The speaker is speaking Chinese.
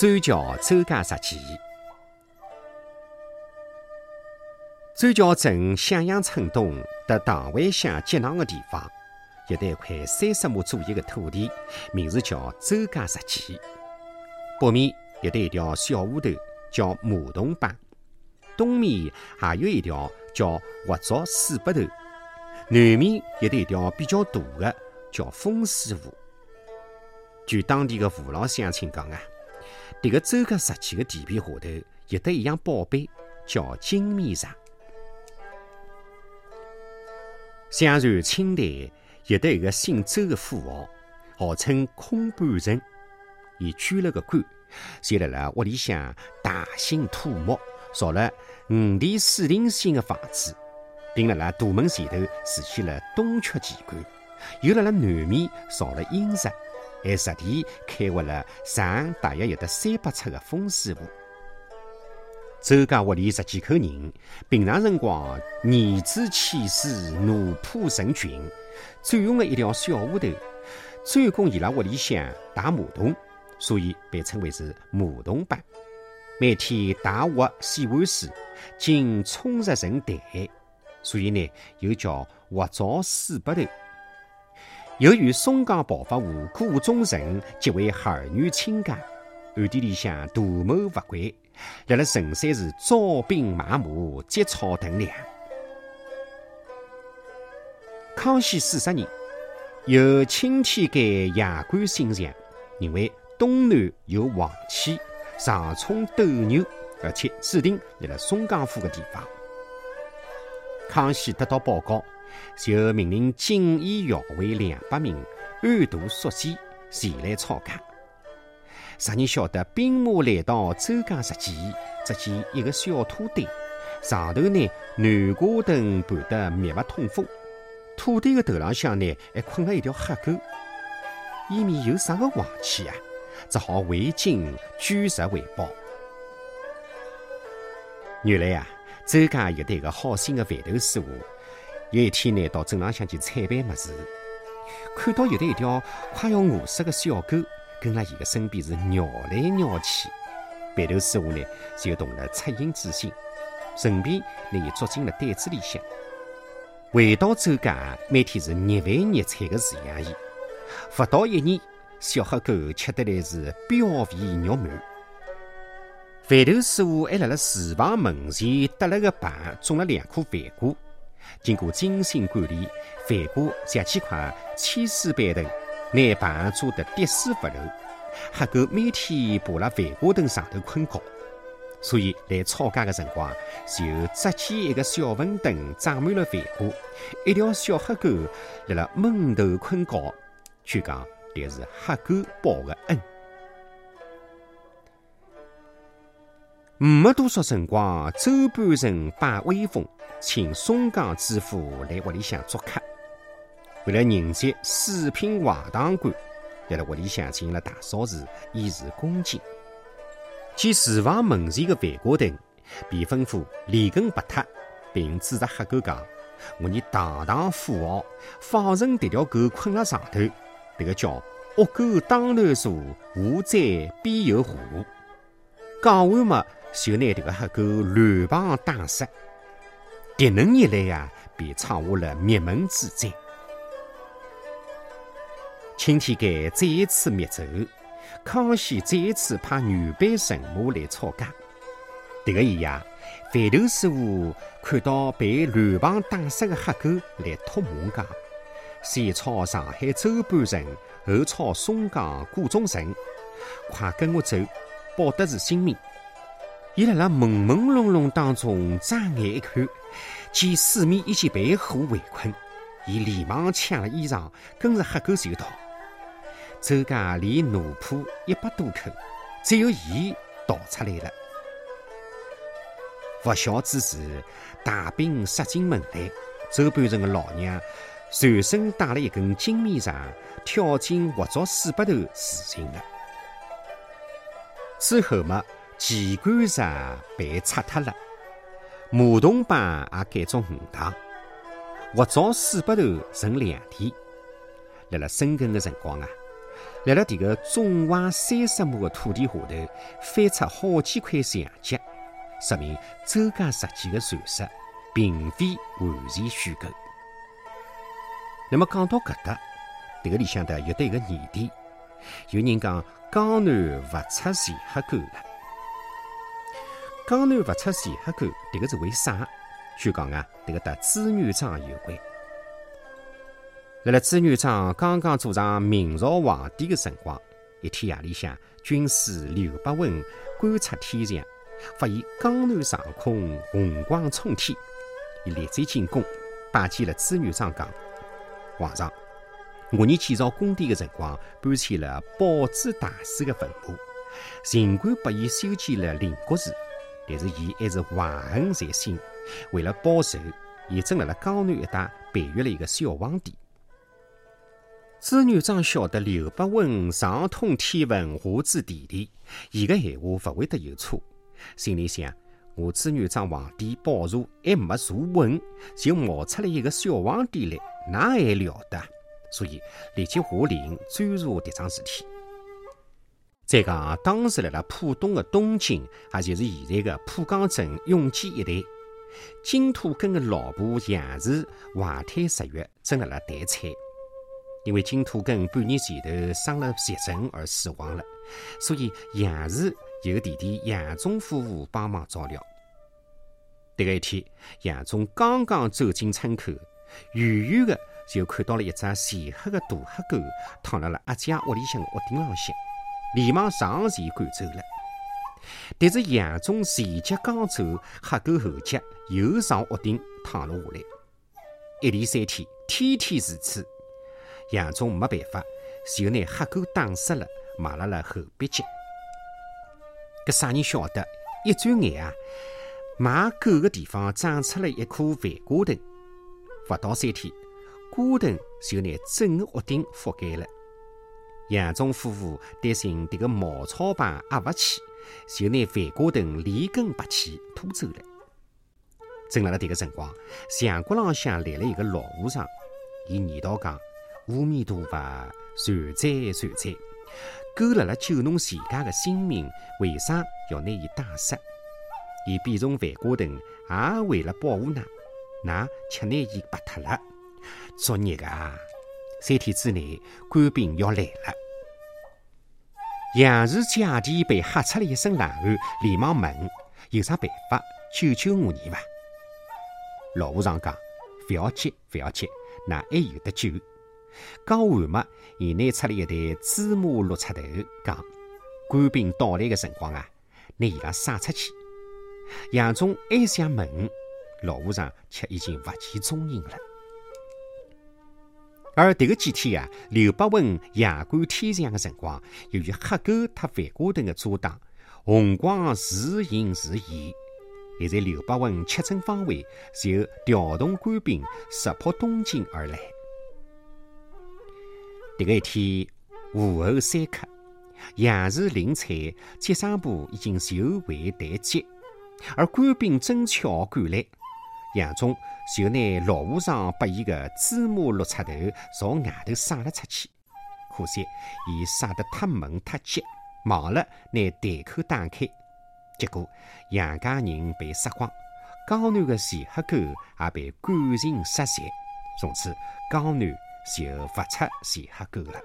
周桥周家石矶。专桥镇向阳村东和唐湾乡接壤的地方，有得一块三十亩左右的土地，名字叫周家石矶。北面有得一条小河头，叫马洞浜；东面还有一条叫活竹水北头；南面有得一条比较大的，叫风水湖。据当地的父老乡亲讲啊。迭个周家石矶的地皮下头有得一样宝贝，叫金面石。相传清代有得一个姓周的富豪，号称空半城。伊捐了个官，就辣辣屋里向大兴土木，造了五殿四厅型的房子，并辣辣大门前头竖起了东阙奇观，又辣辣南面造了阴宅。还实地开挖了长大约有得三百尺的风水湖。周家屋里十几口人，平常辰光儿子气势，奴仆成群，占用了一条小河头，专供伊拉屋里向打马桶，所以被称为是马桶坝。每天大挖洗碗水，经冲入成潭，所以呢又叫挖灶水北头。由于松江暴发户顾中臣即为儿女亲家，暗地里向图谋不轨，辣辣陈山市招兵买马、积草屯粮。康熙四十年，有钦天监衙官信上，认为东南有王气，上冲斗牛，而且指定辣辣松江府的地方。康熙得到报告。就命令锦衣校尉两百名暗度宿监前来抄家。啥人晓得兵马来到周家石前，只见一个小土堆，上头呢南瓜藤盘得密不通风，土堆的头浪向呢还困了一条黑狗。伊面有啥个坏气啊？只好回京举石回报。原来啊，周家有得一个好心的饭头师傅。有一天呢，到镇浪向去采办么事，看到有的一条快要饿死的小狗跟辣伊个身边是绕来绕去，白头师傅呢就动了恻隐之心，顺便拿伊捉进了袋子里向。回到周家，每天是热饭热菜的饲养伊，不到一年，小黑狗吃得来是膘肥肉满。饭头师傅还辣辣厨房门前搭了个棚，种了两棵饭瓜。经过精心管理，饭锅十几块千丝板凳，拿棚做得滴水不漏。黑狗每天爬辣饭锅凳上头困觉，所以来吵架的辰光，就扎起一个小粪凳，长满了饭锅，一条小黑狗辣辣闷头困觉。据讲，这是黑狗报的恩。没多少辰光，周半城摆威风，请松江知府来屋里向做客。为了迎接四品外堂官，在了屋里向进行了大扫除，以示恭敬。见厨房门前的饭锅凳被吩咐连根拔脱，并指着黑狗讲：“我你堂堂富豪，放任这条狗困辣上头，这个叫恶狗当头坐，无灾必有祸。”讲完嘛。就拿这个黑狗乱棒打死，迭能一来呀，便闯下了灭门之灾。青天监再一次灭走，康熙再一次派女班神马来抄家。迭个一夜，饭头师傅看到被乱棒打死的黑狗，来托梦讲：先抄上海周半城，后抄松江顾中城，快跟我走，保得住性命。伊辣辣朦朦胧胧当中睁眼一看，见四面已经被火围困，伊连忙抢了衣裳，跟着黑狗就逃。周家连奴仆一百多口，只有伊逃出来了。不孝之时，大兵杀进门来，周半城的老娘随身带了一根金面杖，跳进活捉水北头自尽了。之后嘛。奇观石被拆脱了，马桶浜也改做鱼塘，活灶水北头存两天。辣辣深更的辰光啊，辣辣迭个纵橫三十亩的土地下头，翻出好几块墙脚，说明周家设计的传说并非完全虚构。那么讲到搿搭，迭个里向头有得一个疑点，有人讲江南勿出钱黑沟了。江南勿出钱黑沟，迭个是为啥？据讲啊，迭个搭朱元璋有关。辣辣朱元璋刚刚做上明朝皇帝的辰光，一天夜里向，军师刘伯温观察天象，发现江南上空红光冲天，伊立即进宫，拜见了朱元璋，讲：“皇上，我年建造宫殿的辰光，搬迁了宝珠大师的坟墓，尽管拨伊修建了灵国寺，但是伊还是怀恨在心，为了报仇，伊正辣辣江南一带培育了一个小皇帝。”朱元璋晓得刘伯温上通天文，下知地理，伊个闲话勿会得有错。心里想：我朱元璋皇帝宝座还没坐稳，就冒出来一个小皇帝来，那还了得？所以立即下令追查迭桩事体。再讲，当时辣辣浦东的东京，也就是现在的浦江镇永济一带，金土根的老婆杨氏怀胎十月，正辣辣待产。因为金土根半年前头生了急症而死亡了，所以杨氏由弟弟杨忠夫妇帮忙照料。迭个一天，杨忠刚刚走进村口，远远的就看到了一只浅黑的大黑狗躺辣了阿姐屋里向的屋顶浪向，连忙上前赶走了。但是杨忠前脚刚走，黑狗后脚又上屋顶躺了下来，一连三天，天天如此。杨忠没办法，就拿黑狗打死了，埋辣了后鼻脚。搿啥人晓得？一转眼啊，埋狗的地方长出了一棵饭瓜藤。勿到三天，瓜藤就拿整个屋顶覆盖了。杨忠夫妇担心迭个茅草棚压勿起，就拿饭瓜藤连根拔起拖走了。正辣辣迭个辰光，墙角浪向来了一个老和尚，伊念叨讲。阿弥陀佛，善哉善哉！狗辣辣救侬全家的性命，为啥要拿伊打死？伊变成饭瓜藤，也为了保护㑚，㑚却拿伊拔脱了。作孽啊！三天之内，官兵要来了。杨氏姐弟被吓出了一身冷汗，连忙问：有啥办法救救我儿伐？老和尚讲：不要急，不要急，那还有得救。刚完嘛，伊拿出了一袋芝麻绿出头，讲官兵到来的辰光啊，拿伊拉撒出去。杨忠还想问，老和尚却已经不见踪影了。而迭个几天啊，刘伯温夜观天象的辰光，由于黑狗特饭瓜藤的遮挡，红光时隐时现。现在刘伯温确诊方位，就调动官兵直扑东京而来。迭个一天，午后三刻，杨氏领彩，接生部已经就位待接，而官兵正巧赶来，杨忠就拿老和尚拨伊个芝麻绿插头朝外头撒了出去。可惜伊撒得太猛太急，忘了拿袋口打开，结果杨家人被杀光，江南的钱黑狗也被赶尽杀绝，从此江南。就不出钱黑狗了。